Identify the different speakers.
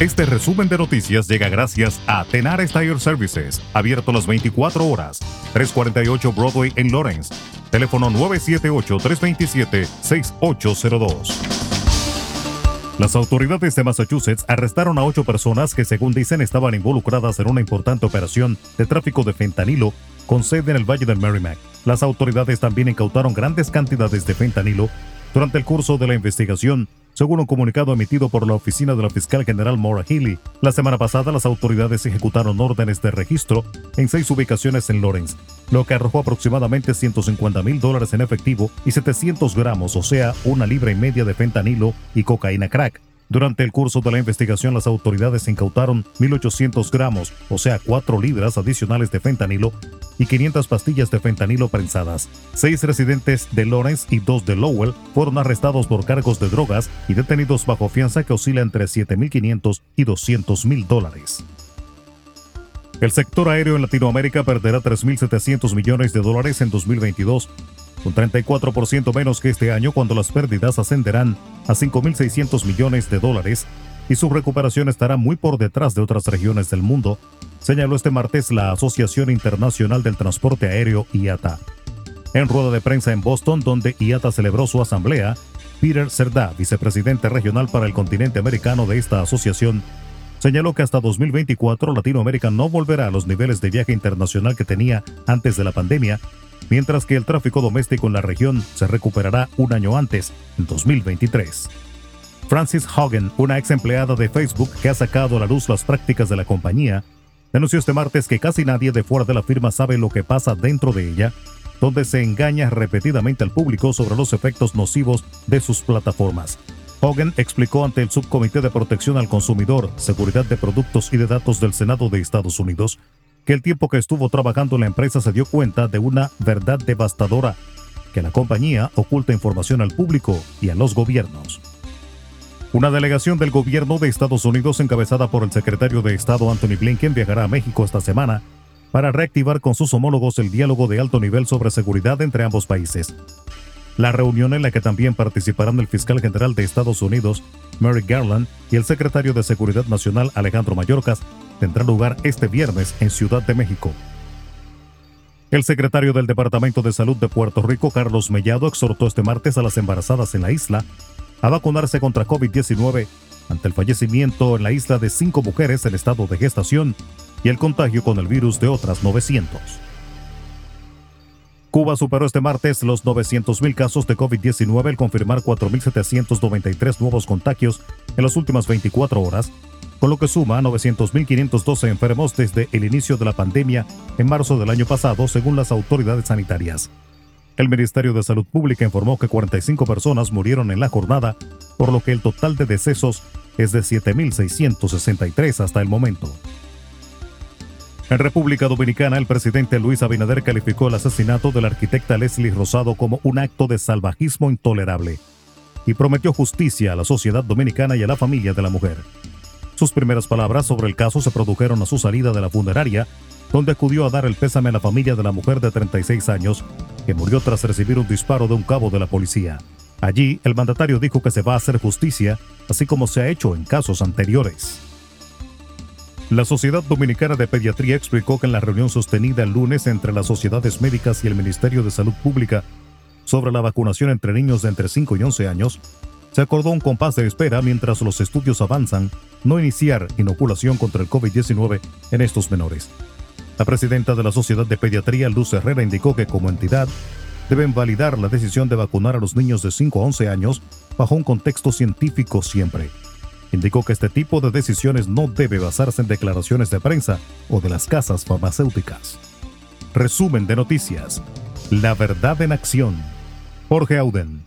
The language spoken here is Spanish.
Speaker 1: Este resumen de noticias llega gracias a Tenar Tire Services, abierto las 24 horas, 348 Broadway en Lawrence. Teléfono 978-327-6802. Las autoridades de Massachusetts arrestaron a ocho personas que, según dicen, estaban involucradas en una importante operación de tráfico de fentanilo con sede en el Valle del Merrimack. Las autoridades también incautaron grandes cantidades de fentanilo durante el curso de la investigación según un comunicado emitido por la oficina de la fiscal general Maura Healy. La semana pasada, las autoridades ejecutaron órdenes de registro en seis ubicaciones en Lawrence, lo que arrojó aproximadamente 150 mil dólares en efectivo y 700 gramos, o sea, una libra y media de fentanilo y cocaína crack. Durante el curso de la investigación, las autoridades incautaron 1.800 gramos, o sea, 4 libras adicionales de fentanilo y 500 pastillas de fentanilo prensadas. Seis residentes de Lawrence y dos de Lowell fueron arrestados por cargos de drogas y detenidos bajo fianza que oscila entre 7.500 y 200.000 dólares. El sector aéreo en Latinoamérica perderá 3.700 millones de dólares en 2022 un 34% menos que este año cuando las pérdidas ascenderán a 5.600 millones de dólares y su recuperación estará muy por detrás de otras regiones del mundo, señaló este martes la Asociación Internacional del Transporte Aéreo IATA. En rueda de prensa en Boston, donde IATA celebró su asamblea, Peter Cerdá, vicepresidente regional para el continente americano de esta asociación, señaló que hasta 2024 Latinoamérica no volverá a los niveles de viaje internacional que tenía antes de la pandemia mientras que el tráfico doméstico en la región se recuperará un año antes, en 2023. Francis Hogan, una ex empleada de Facebook que ha sacado a la luz las prácticas de la compañía, denunció este martes que casi nadie de fuera de la firma sabe lo que pasa dentro de ella, donde se engaña repetidamente al público sobre los efectos nocivos de sus plataformas. Hogan explicó ante el Subcomité de Protección al Consumidor, Seguridad de Productos y de Datos del Senado de Estados Unidos el tiempo que estuvo trabajando en la empresa se dio cuenta de una verdad devastadora, que la compañía oculta información al público y a los gobiernos. Una delegación del gobierno de Estados Unidos encabezada por el secretario de Estado Anthony Blinken viajará a México esta semana para reactivar con sus homólogos el diálogo de alto nivel sobre seguridad entre ambos países. La reunión en la que también participarán el fiscal general de Estados Unidos, Merrick Garland, y el secretario de Seguridad Nacional Alejandro Mayorkas tendrá lugar este viernes en Ciudad de México. El secretario del Departamento de Salud de Puerto Rico, Carlos Mellado, exhortó este martes a las embarazadas en la isla a vacunarse contra COVID-19 ante el fallecimiento en la isla de cinco mujeres en estado de gestación y el contagio con el virus de otras 900. Cuba superó este martes los 900.000 casos de COVID-19 al confirmar 4.793 nuevos contagios en las últimas 24 horas, con lo que suma a 900.512 enfermos desde el inicio de la pandemia en marzo del año pasado, según las autoridades sanitarias. El Ministerio de Salud Pública informó que 45 personas murieron en la jornada, por lo que el total de decesos es de 7.663 hasta el momento. En República Dominicana, el presidente Luis Abinader calificó el asesinato de la arquitecta Leslie Rosado como un acto de salvajismo intolerable y prometió justicia a la sociedad dominicana y a la familia de la mujer. Sus primeras palabras sobre el caso se produjeron a su salida de la funeraria, donde acudió a dar el pésame a la familia de la mujer de 36 años, que murió tras recibir un disparo de un cabo de la policía. Allí, el mandatario dijo que se va a hacer justicia, así como se ha hecho en casos anteriores. La Sociedad Dominicana de Pediatría explicó que en la reunión sostenida el lunes entre las sociedades médicas y el Ministerio de Salud Pública sobre la vacunación entre niños de entre 5 y 11 años, se acordó un compás de espera mientras los estudios avanzan no iniciar inoculación contra el COVID-19 en estos menores. La presidenta de la Sociedad de Pediatría, Luz Herrera, indicó que como entidad deben validar la decisión de vacunar a los niños de 5 a 11 años bajo un contexto científico siempre. Indicó que este tipo de decisiones no debe basarse en declaraciones de prensa o de las casas farmacéuticas. Resumen de noticias. La verdad en acción. Jorge Auden.